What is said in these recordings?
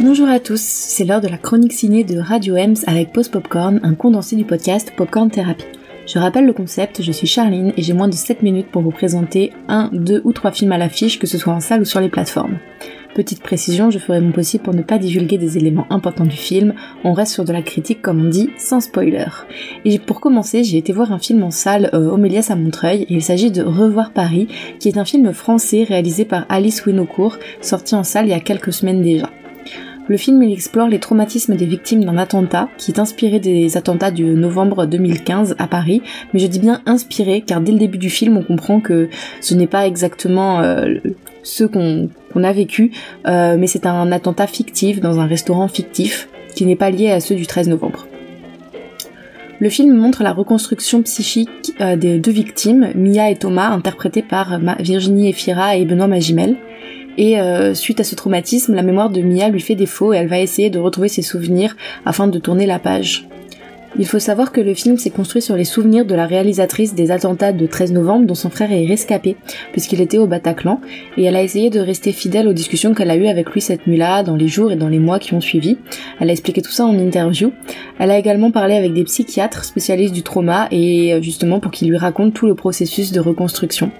Bonjour à tous, c'est l'heure de la chronique ciné de Radio Ems avec Post Popcorn, un condensé du podcast Popcorn Therapy. Je rappelle le concept, je suis Charline et j'ai moins de 7 minutes pour vous présenter un, deux ou trois films à l'affiche, que ce soit en salle ou sur les plateformes. Petite précision, je ferai mon possible pour ne pas divulguer des éléments importants du film, on reste sur de la critique comme on dit, sans spoiler. Et pour commencer, j'ai été voir un film en salle euh, à Montreuil, et il s'agit de Revoir Paris, qui est un film français réalisé par Alice Winocourt, sorti en salle il y a quelques semaines déjà. Le film il explore les traumatismes des victimes d'un attentat qui est inspiré des attentats du novembre 2015 à Paris, mais je dis bien inspiré car dès le début du film on comprend que ce n'est pas exactement euh, ce qu'on a vécu, euh, mais c'est un attentat fictif dans un restaurant fictif qui n'est pas lié à ceux du 13 novembre. Le film montre la reconstruction psychique euh, des deux victimes, Mia et Thomas, interprétés par Virginie Efira et Benoît Magimel. Et euh, suite à ce traumatisme, la mémoire de Mia lui fait défaut et elle va essayer de retrouver ses souvenirs afin de tourner la page. Il faut savoir que le film s'est construit sur les souvenirs de la réalisatrice des attentats de 13 novembre dont son frère est rescapé puisqu'il était au Bataclan et elle a essayé de rester fidèle aux discussions qu'elle a eues avec lui cette nuit-là, dans les jours et dans les mois qui ont suivi. Elle a expliqué tout ça en interview. Elle a également parlé avec des psychiatres spécialistes du trauma et euh, justement pour qu'ils lui racontent tout le processus de reconstruction.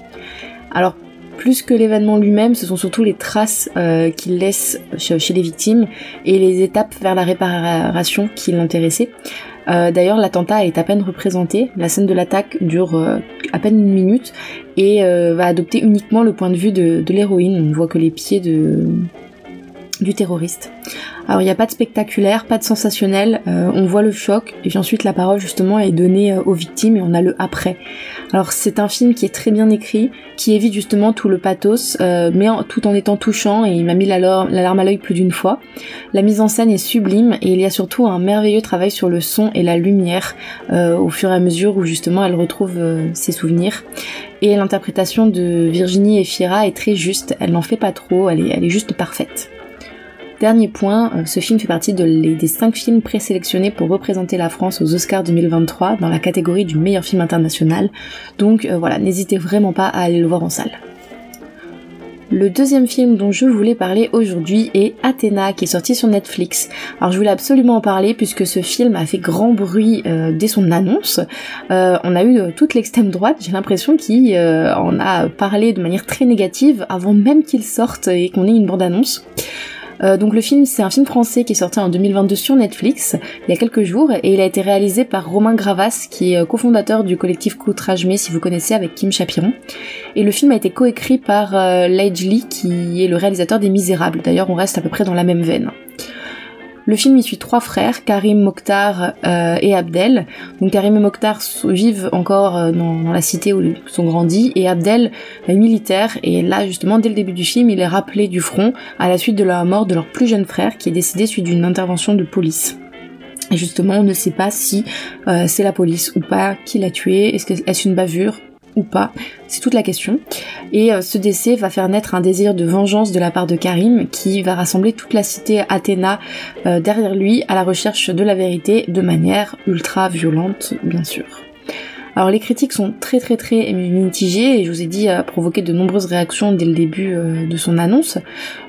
Alors plus que l'événement lui-même, ce sont surtout les traces euh, qu'il laisse chez les victimes et les étapes vers la réparation qui l'intéressaient. Euh, D'ailleurs, l'attentat est à peine représenté. La scène de l'attaque dure euh, à peine une minute et euh, va adopter uniquement le point de vue de, de l'héroïne. On ne voit que les pieds de, du terroriste. Alors il n'y a pas de spectaculaire, pas de sensationnel, euh, on voit le choc et puis ensuite la parole justement est donnée euh, aux victimes et on a le après. Alors c'est un film qui est très bien écrit, qui évite justement tout le pathos, euh, mais tout en étant touchant et il m'a mis la, larme à l'œil plus d'une fois. La mise en scène est sublime et il y a surtout un merveilleux travail sur le son et la lumière au fur et à mesure où justement elle retrouve ses souvenirs. Et l'interprétation de Virginie Efira est très juste, elle n'en fait pas trop, elle est juste parfaite. Dernier point, euh, ce film fait partie des 5 films présélectionnés pour représenter la France aux Oscars 2023 dans la catégorie du meilleur film international. Donc euh, voilà, n'hésitez vraiment pas à aller le voir en salle. Le deuxième film dont je voulais parler aujourd'hui est Athéna qui est sorti sur Netflix. Alors je voulais absolument en parler puisque ce film a fait grand bruit euh, dès son annonce. on a eu toute l'extrême droite, j'ai l'impression, qui en a parlé de manière très négative avant même qu'il sorte et qu'on ait une bande-annonce. Euh, donc le film, c'est un film français qui est sorti en 2022 sur Netflix, il y a quelques jours, et il a été réalisé par Romain Gravas, qui est euh, cofondateur du collectif Coutrage si vous connaissez, avec Kim Chapiron. Et le film a été coécrit par euh, Lee, qui est le réalisateur des Misérables. D'ailleurs, on reste à peu près dans la même veine. Le film y suit trois frères, Karim, Mokhtar euh, et Abdel. Donc Karim et Mokhtar vivent encore euh, dans, la cité où ils sont grandis et Abdel est militaire et là justement dès le début du film il est rappelé du front à la suite de la mort de leur plus jeune frère qui est décédé suite d'une intervention de police. Et justement, on ne sait pas si euh, c'est la police ou pas qui l'a tué. Est-ce que est-ce une bavure ou pas C'est toute la question. Et euh, ce décès va faire naître un désir de vengeance de la part de Karim qui va rassembler toute la cité Athéna euh, derrière lui à la recherche de la vérité de manière ultra violente, bien sûr. Alors les critiques sont très très très mitigées et je vous ai dit a provoqué de nombreuses réactions dès le début euh, de son annonce.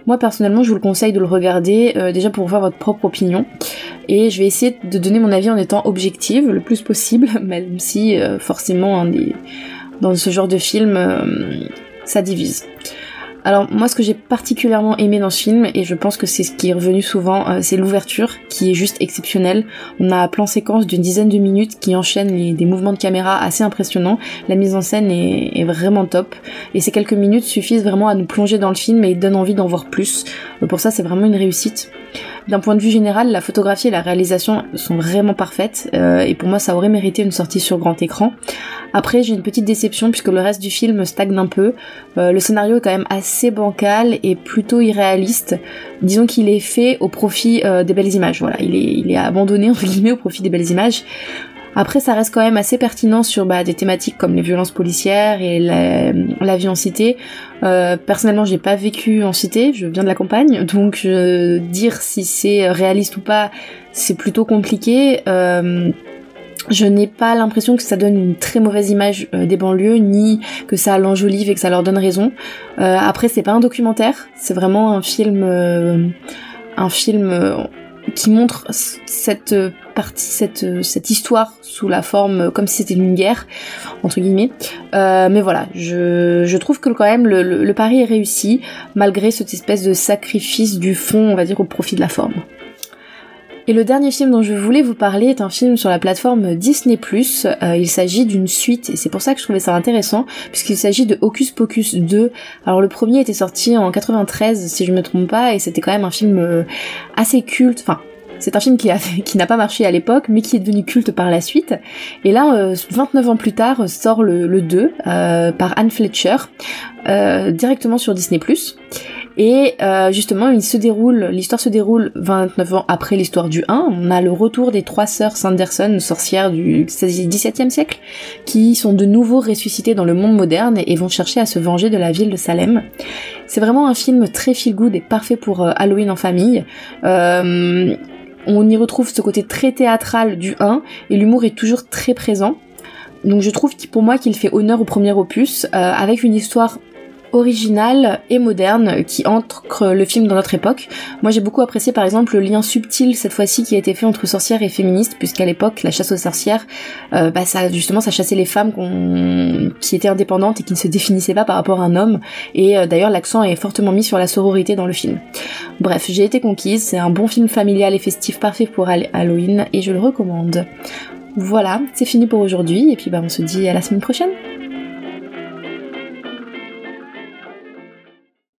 Moi personnellement je vous le conseille de le regarder déjà pour faire votre propre opinion et je vais essayer de donner mon avis en étant objective le plus possible même si forcément un des dans ce genre de film, euh, ça divise. Alors moi ce que j'ai particulièrement aimé dans ce film, et je pense que c'est ce qui est revenu souvent, euh, c'est l'ouverture qui est juste exceptionnelle. On a un plan séquence d'une dizaine de minutes qui enchaîne des mouvements de caméra assez impressionnants. La mise en scène est, vraiment top. Et ces quelques minutes suffisent vraiment à nous plonger dans le film et donnent envie d'en voir plus. Euh, pour ça c'est vraiment une réussite. D'un point de vue général, la photographie et la réalisation sont vraiment parfaites euh, et pour moi ça aurait mérité une sortie sur grand écran. Après j'ai une petite déception puisque le reste du film stagne un peu. Euh, le scénario est quand même assez bancal et plutôt irréaliste. Disons qu'il est fait au profit euh, des belles images. Voilà, il est, il est abandonné entre guillemets au profit des belles images. Après, ça reste quand même assez pertinent sur bah, des thématiques comme les violences policières et la, vie en cité. Euh, personnellement, j'ai pas vécu en cité, je viens de la campagne, donc euh, dire si c'est réaliste ou pas, c'est plutôt compliqué. Euh, je n'ai pas l'impression que ça donne une très mauvaise image euh, des banlieues, ni que ça l'enjolive et que ça leur donne raison. après, c'est pas un documentaire, c'est vraiment un film un film qui montre cette partie, cette, cette histoire sous la forme comme si c'était une guerre, entre guillemets. Euh, mais voilà, je, je trouve que quand même le, le, pari est réussi, malgré cette espèce de sacrifice du fond, on va dire, au profit de la forme. Et le dernier film dont je voulais vous parler est un film sur la plateforme Disney+. Euh, il s'agit d'une suite, et c'est pour ça que je trouvais ça intéressant, puisqu'il s'agit de Hocus Pocus 2. Alors le premier était sorti en 93, si je me trompe pas, et c'était quand même un film euh, assez culte, enfin c'est un film qui, a, qui n'a pas marché à l'époque, mais qui est devenu culte par la suite. Et là, 29 euh, ans plus tard, sort le, le 2 euh, par Anne Fletcher, euh, directement sur Disney+. Et justement, il se déroule, l'histoire se déroule 29 ans après l'histoire du 1. On a le retour des trois sœurs Sanderson, sorcières du XVIIe siècle, qui sont de nouveau ressuscitées dans le monde moderne et vont chercher à se venger de la ville de Salem. C'est vraiment un film très feel good et parfait pour Halloween en famille. Euh, on y retrouve ce côté très théâtral du 1 et l'humour est toujours très présent. Donc je trouve pour moi qu'il fait honneur au premier opus euh, avec une histoire originale et moderne qui ancre le film dans notre époque. Moi j'ai beaucoup apprécié par exemple le lien subtil cette fois-ci qui a été fait entre sorcières et féministes puisqu'à l'époque la chasse aux sorcières, euh, bah ça justement ça chassait les femmes qui étaient indépendantes et qui ne se définissaient pas par rapport à un homme et euh, d'ailleurs l'accent est fortement mis sur la sororité dans le film. Bref, j'ai été conquise, c'est un bon film familial et festif parfait pour Halloween et je le recommande. Voilà, c'est fini pour aujourd'hui et puis bah on se dit à la semaine prochaine.